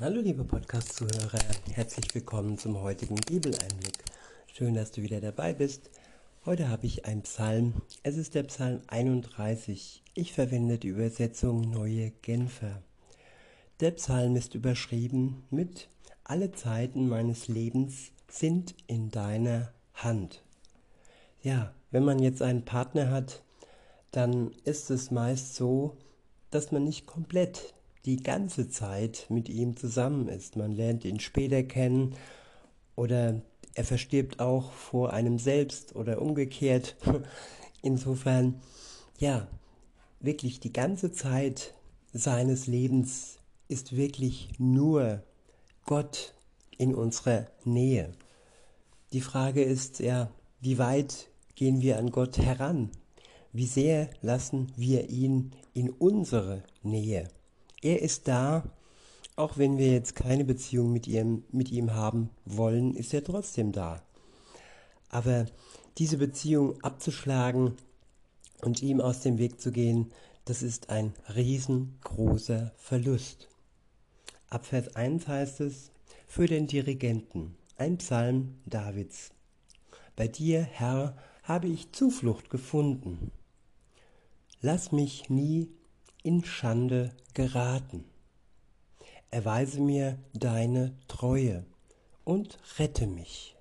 Hallo liebe Podcast-Zuhörer, herzlich willkommen zum heutigen Bibeleinblick. Schön, dass du wieder dabei bist. Heute habe ich einen Psalm. Es ist der Psalm 31. Ich verwende die Übersetzung Neue Genfer. Der Psalm ist überschrieben mit Alle Zeiten meines Lebens sind in deiner Hand. Ja, wenn man jetzt einen Partner hat, dann ist es meist so, dass man nicht komplett die ganze Zeit mit ihm zusammen ist. Man lernt ihn später kennen oder er verstirbt auch vor einem selbst oder umgekehrt. Insofern, ja, wirklich die ganze Zeit seines Lebens ist wirklich nur Gott in unserer Nähe. Die Frage ist ja, wie weit gehen wir an Gott heran? Wie sehr lassen wir ihn in unsere Nähe? Er ist da, auch wenn wir jetzt keine Beziehung mit ihm, mit ihm haben wollen, ist er trotzdem da. Aber diese Beziehung abzuschlagen und ihm aus dem Weg zu gehen, das ist ein riesengroßer Verlust. Ab Vers 1 heißt es, für den Dirigenten, ein Psalm Davids. Bei dir, Herr, habe ich Zuflucht gefunden. Lass mich nie in Schande geraten. Erweise mir deine Treue und rette mich.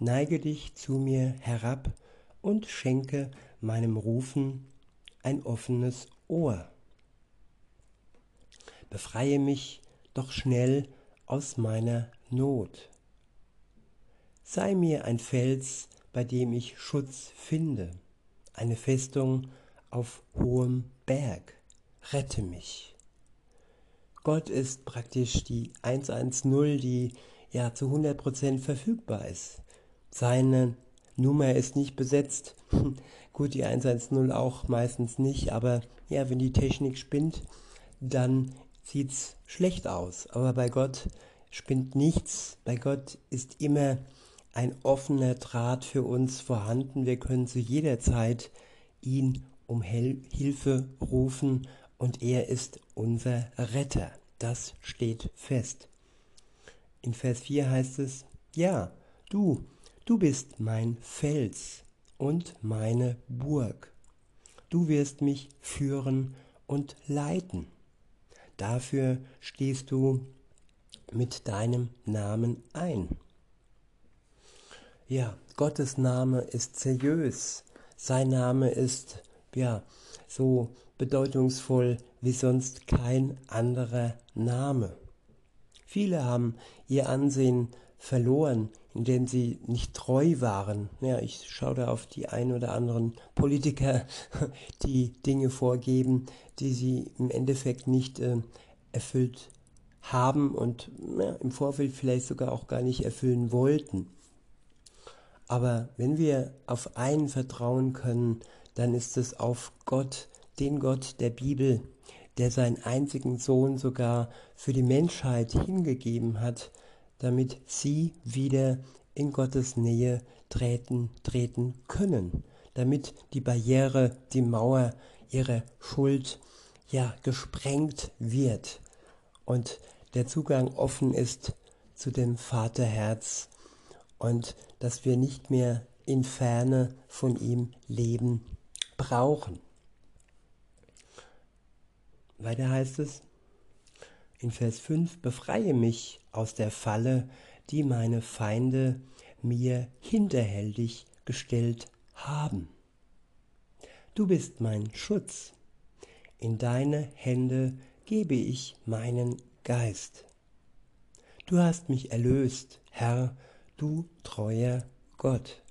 Neige dich zu mir herab und schenke meinem Rufen ein offenes Ohr. Befreie mich doch schnell aus meiner Not. Sei mir ein Fels, bei dem ich Schutz finde, eine Festung auf hohem Berg, rette mich. Gott ist praktisch die 110, die ja zu 100% verfügbar ist. Seine Nummer ist nicht besetzt. Gut, die 110 auch meistens nicht, aber ja, wenn die Technik spinnt, dann sieht's schlecht aus. Aber bei Gott spinnt nichts. Bei Gott ist immer ein offener Draht für uns vorhanden. Wir können zu jeder Zeit ihn um Hilfe rufen und er ist unser Retter. Das steht fest. In Vers 4 heißt es, ja, du, du bist mein Fels und meine Burg. Du wirst mich führen und leiten. Dafür stehst du mit deinem Namen ein. Ja, Gottes Name ist seriös. Sein Name ist ja, so bedeutungsvoll wie sonst kein anderer Name. Viele haben ihr Ansehen verloren, indem sie nicht treu waren. Ja, ich schaue da auf die ein oder anderen Politiker, die Dinge vorgeben, die sie im Endeffekt nicht äh, erfüllt haben und ja, im Vorfeld vielleicht sogar auch gar nicht erfüllen wollten. Aber wenn wir auf einen vertrauen können, dann ist es auf Gott, den Gott der Bibel, der seinen einzigen Sohn sogar für die Menschheit hingegeben hat, damit sie wieder in Gottes Nähe treten, treten können, damit die Barriere, die Mauer ihrer Schuld ja gesprengt wird und der Zugang offen ist zu dem Vaterherz und dass wir nicht mehr in Ferne von ihm leben brauchen. Weiter heißt es in Vers 5, befreie mich aus der Falle, die meine Feinde mir hinterhältig gestellt haben. Du bist mein Schutz. In deine Hände gebe ich meinen Geist. Du hast mich erlöst, Herr, du treuer Gott.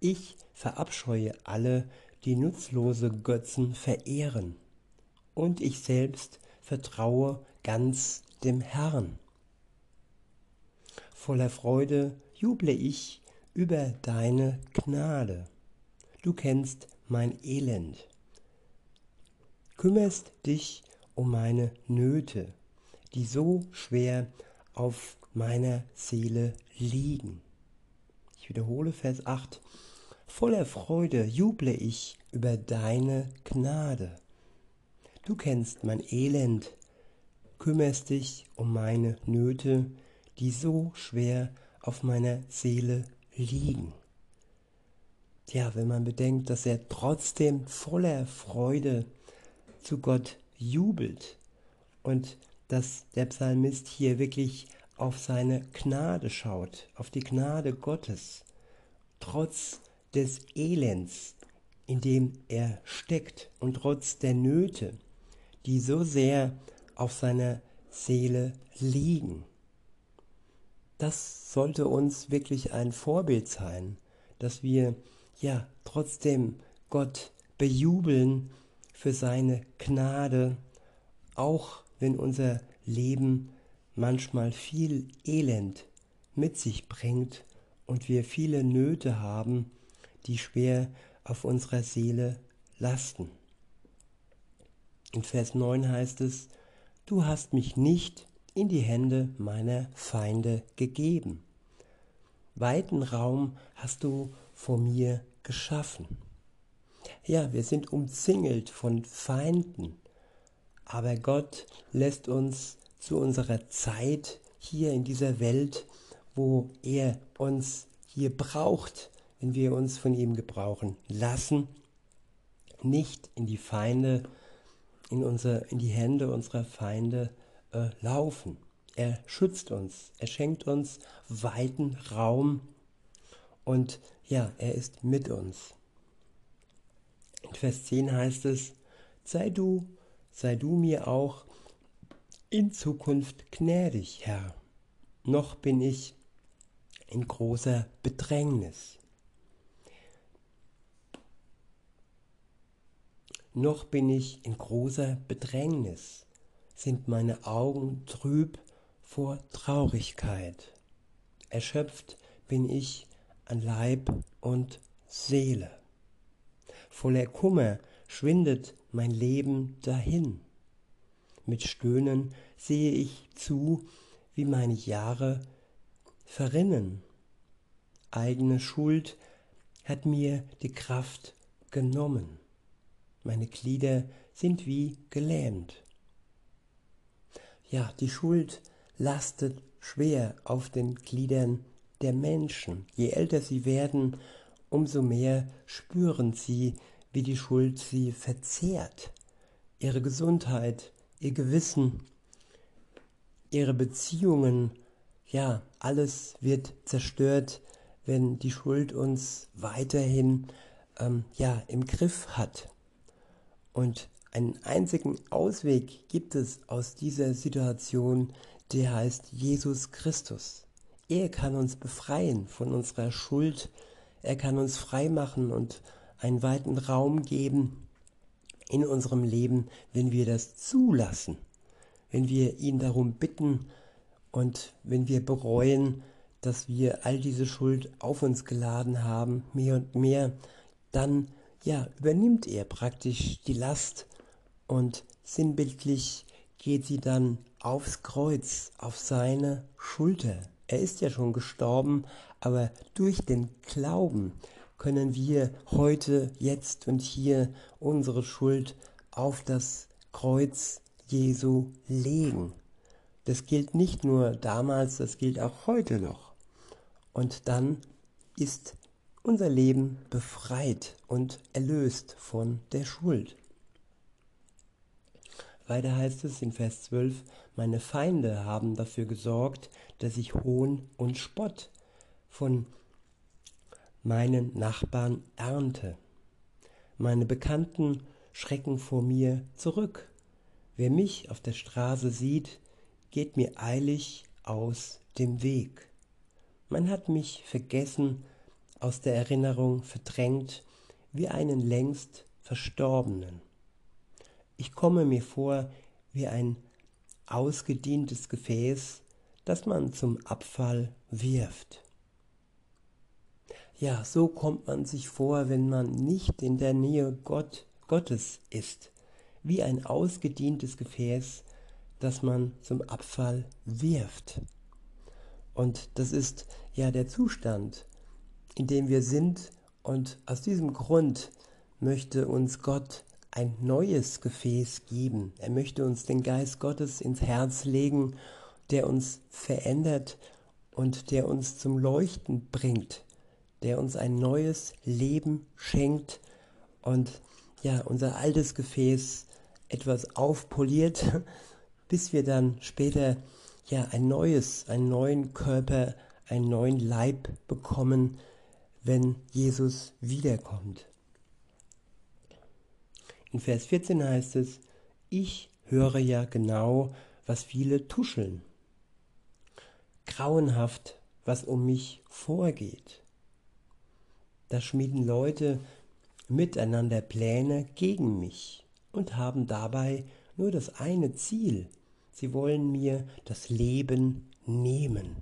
Ich verabscheue alle, die nutzlose Götzen verehren, und ich selbst vertraue ganz dem Herrn. Voller Freude juble ich über deine Gnade. Du kennst mein Elend. Kümmerst dich um meine Nöte, die so schwer auf meiner Seele liegen. Ich wiederhole Vers 8. Voller Freude juble ich über deine Gnade. Du kennst mein Elend, kümmerst dich um meine Nöte, die so schwer auf meiner Seele liegen. Ja, wenn man bedenkt, dass er trotzdem voller Freude zu Gott jubelt und dass der Psalmist hier wirklich auf seine Gnade schaut, auf die Gnade Gottes, trotz des Elends, in dem er steckt und trotz der Nöte, die so sehr auf seiner Seele liegen. Das sollte uns wirklich ein Vorbild sein, dass wir ja trotzdem Gott bejubeln für seine Gnade, auch wenn unser Leben manchmal viel Elend mit sich bringt und wir viele Nöte haben, die schwer auf unserer Seele lasten. In Vers 9 heißt es, Du hast mich nicht in die Hände meiner Feinde gegeben. Weiten Raum hast du vor mir geschaffen. Ja, wir sind umzingelt von Feinden, aber Gott lässt uns zu unserer Zeit hier in dieser Welt, wo er uns hier braucht, wenn wir uns von ihm gebrauchen lassen, nicht in die Feinde, in, unser, in die Hände unserer Feinde äh, laufen. Er schützt uns, er schenkt uns weiten Raum und ja, er ist mit uns. In Vers 10 heißt es, sei du, sei du mir auch in Zukunft gnädig, Herr. Noch bin ich in großer Bedrängnis. Noch bin ich in großer Bedrängnis, sind meine Augen trüb vor Traurigkeit. Erschöpft bin ich an Leib und Seele. Voller Kummer schwindet mein Leben dahin. Mit Stöhnen sehe ich zu, wie meine Jahre verrinnen. Eigene Schuld hat mir die Kraft genommen meine Glieder sind wie gelähmt. Ja, die Schuld lastet schwer auf den Gliedern der Menschen. Je älter sie werden, umso mehr spüren sie, wie die Schuld sie verzehrt. Ihre Gesundheit, ihr Gewissen, ihre Beziehungen, ja, alles wird zerstört, wenn die Schuld uns weiterhin ähm, ja, im Griff hat. Und einen einzigen Ausweg gibt es aus dieser Situation, der heißt Jesus Christus. Er kann uns befreien von unserer Schuld, er kann uns frei machen und einen weiten Raum geben in unserem Leben, wenn wir das zulassen, wenn wir ihn darum bitten und wenn wir bereuen, dass wir all diese Schuld auf uns geladen haben, mehr und mehr, dann ja, übernimmt er praktisch die Last und sinnbildlich geht sie dann aufs Kreuz, auf seine Schulter. Er ist ja schon gestorben, aber durch den Glauben können wir heute, jetzt und hier unsere Schuld auf das Kreuz Jesu legen. Das gilt nicht nur damals, das gilt auch heute noch. Und dann ist unser Leben befreit und erlöst von der Schuld. Weiter heißt es in Vers 12, meine Feinde haben dafür gesorgt, dass ich Hohn und Spott von meinen Nachbarn ernte. Meine Bekannten schrecken vor mir zurück. Wer mich auf der Straße sieht, geht mir eilig aus dem Weg. Man hat mich vergessen aus der Erinnerung verdrängt wie einen längst Verstorbenen. Ich komme mir vor wie ein ausgedientes Gefäß, das man zum Abfall wirft. Ja, so kommt man sich vor, wenn man nicht in der Nähe Gott, Gottes ist, wie ein ausgedientes Gefäß, das man zum Abfall wirft. Und das ist ja der Zustand, in dem wir sind und aus diesem Grund möchte uns Gott ein neues Gefäß geben. Er möchte uns den Geist Gottes ins Herz legen, der uns verändert und der uns zum Leuchten bringt, der uns ein neues Leben schenkt und ja, unser altes Gefäß etwas aufpoliert, bis wir dann später ja ein neues, einen neuen Körper, einen neuen Leib bekommen, wenn Jesus wiederkommt. In Vers 14 heißt es, ich höre ja genau, was viele tuscheln. Grauenhaft, was um mich vorgeht. Da schmieden Leute miteinander Pläne gegen mich und haben dabei nur das eine Ziel. Sie wollen mir das Leben nehmen.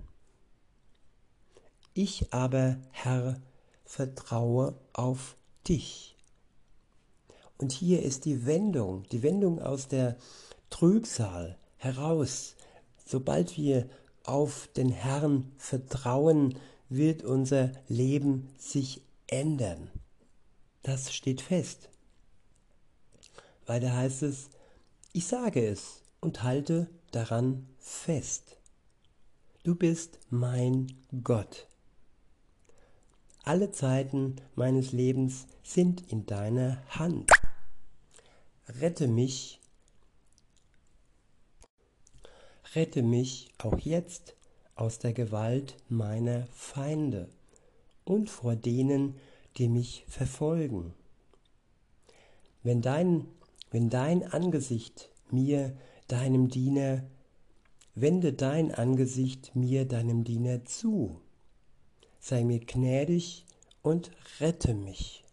Ich aber, Herr, vertraue auf dich. Und hier ist die Wendung, die Wendung aus der Trübsal heraus. Sobald wir auf den Herrn vertrauen, wird unser Leben sich ändern. Das steht fest. Weiter heißt es, ich sage es und halte daran fest. Du bist mein Gott. Alle Zeiten meines Lebens sind in deiner Hand. Rette mich, rette mich auch jetzt aus der Gewalt meiner Feinde und vor denen, die mich verfolgen. Wenn dein, wenn dein Angesicht mir, deinem Diener, wende dein Angesicht mir, deinem Diener zu. Sei mir gnädig und rette mich.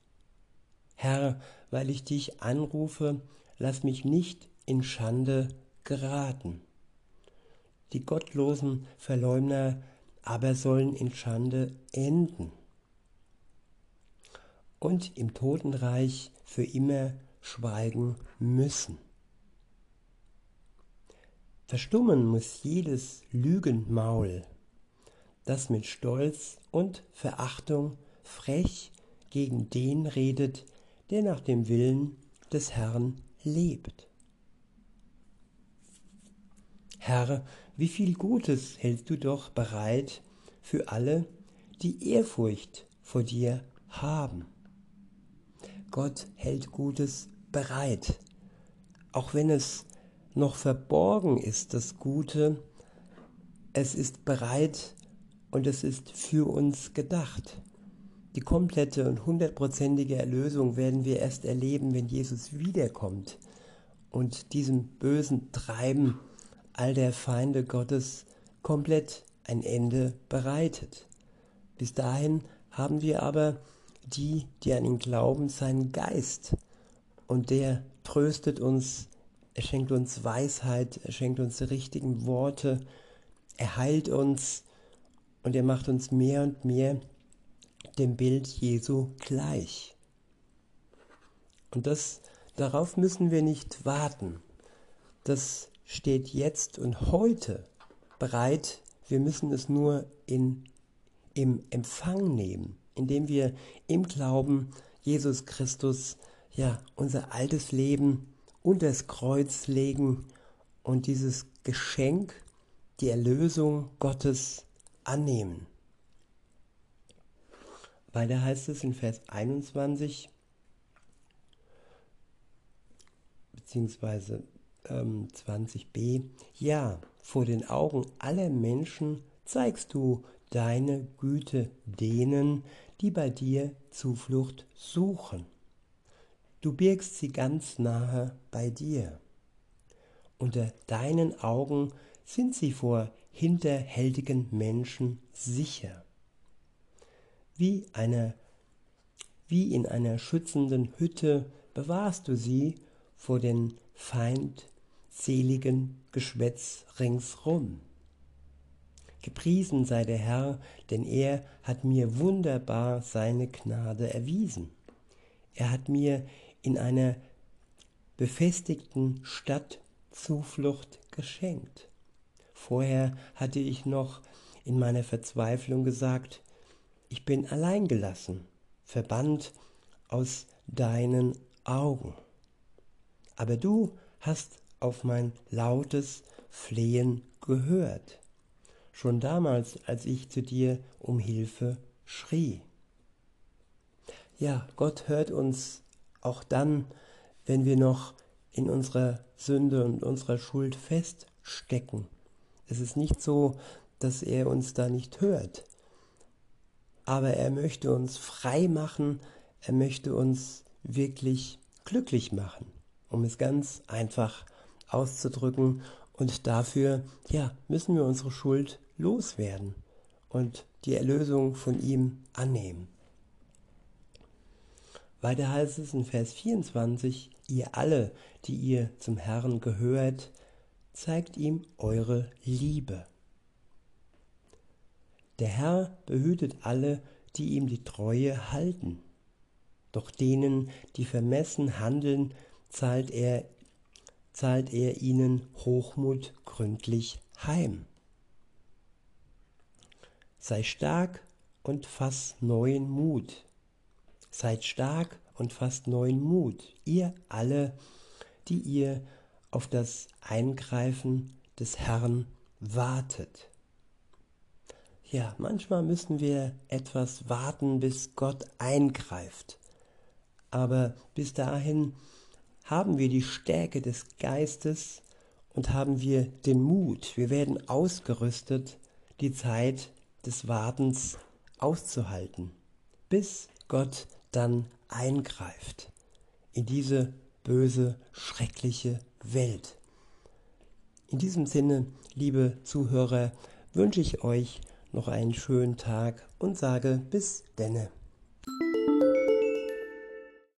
Herr, weil ich dich anrufe, lass mich nicht in Schande geraten. Die gottlosen Verleumder aber sollen in Schande enden und im Totenreich für immer schweigen müssen. Verstummen muss jedes Lügenmaul, das mit Stolz und Verachtung frech gegen den redet, der nach dem Willen des Herrn lebt. Herr, wie viel Gutes hältst du doch bereit für alle, die Ehrfurcht vor dir haben. Gott hält Gutes bereit. Auch wenn es noch verborgen ist, das Gute, es ist bereit und es ist für uns gedacht. Die komplette und hundertprozentige Erlösung werden wir erst erleben, wenn Jesus wiederkommt und diesem bösen Treiben all der Feinde Gottes komplett ein Ende bereitet. Bis dahin haben wir aber die, die an ihn glauben, seinen Geist. Und der tröstet uns, er schenkt uns Weisheit, er schenkt uns die richtigen Worte, er heilt uns und er macht uns mehr und mehr dem Bild Jesu gleich. Und das, darauf müssen wir nicht warten. Das steht jetzt und heute bereit. Wir müssen es nur in, im Empfang nehmen indem wir im Glauben Jesus Christus ja unser altes Leben unter das Kreuz legen und dieses Geschenk, die Erlösung Gottes annehmen. Weiter heißt es in Vers 21, beziehungsweise ähm, 20b, ja, vor den Augen aller Menschen zeigst du deine Güte denen, die bei dir Zuflucht suchen. Du birgst sie ganz nahe bei dir. Unter deinen Augen sind sie vor hinterhältigen Menschen sicher. Wie, eine, wie in einer schützenden Hütte bewahrst du sie vor den feindseligen Geschwätz ringsrum. Gepriesen sei der Herr, denn er hat mir wunderbar seine Gnade erwiesen. Er hat mir in einer befestigten Stadt Zuflucht geschenkt. Vorher hatte ich noch in meiner Verzweiflung gesagt, ich bin alleingelassen, verbannt aus deinen Augen. aber du hast auf mein lautes Flehen gehört, schon damals, als ich zu dir um Hilfe schrie. Ja, Gott hört uns auch dann, wenn wir noch in unserer Sünde und unserer Schuld feststecken. Es ist nicht so, dass er uns da nicht hört, aber er möchte uns frei machen, er möchte uns wirklich glücklich machen, um es ganz einfach auszudrücken. Und dafür, ja, müssen wir unsere Schuld loswerden und die Erlösung von ihm annehmen. Weiter heißt es in Vers 24, ihr alle, die ihr zum Herrn gehört, zeigt ihm eure Liebe. Der Herr behütet alle, die ihm die Treue halten. Doch denen, die vermessen handeln, zahlt er, zahlt er ihnen Hochmut gründlich heim. Sei stark und fass neuen Mut. Seid stark und fasst neuen Mut, ihr alle, die ihr auf das Eingreifen des Herrn wartet. Ja, manchmal müssen wir etwas warten, bis Gott eingreift. Aber bis dahin haben wir die Stärke des Geistes und haben wir den Mut. Wir werden ausgerüstet, die Zeit des Wartens auszuhalten, bis Gott dann eingreift in diese böse, schreckliche Welt. In diesem Sinne, liebe Zuhörer, wünsche ich euch noch einen schönen Tag und sage bis denne.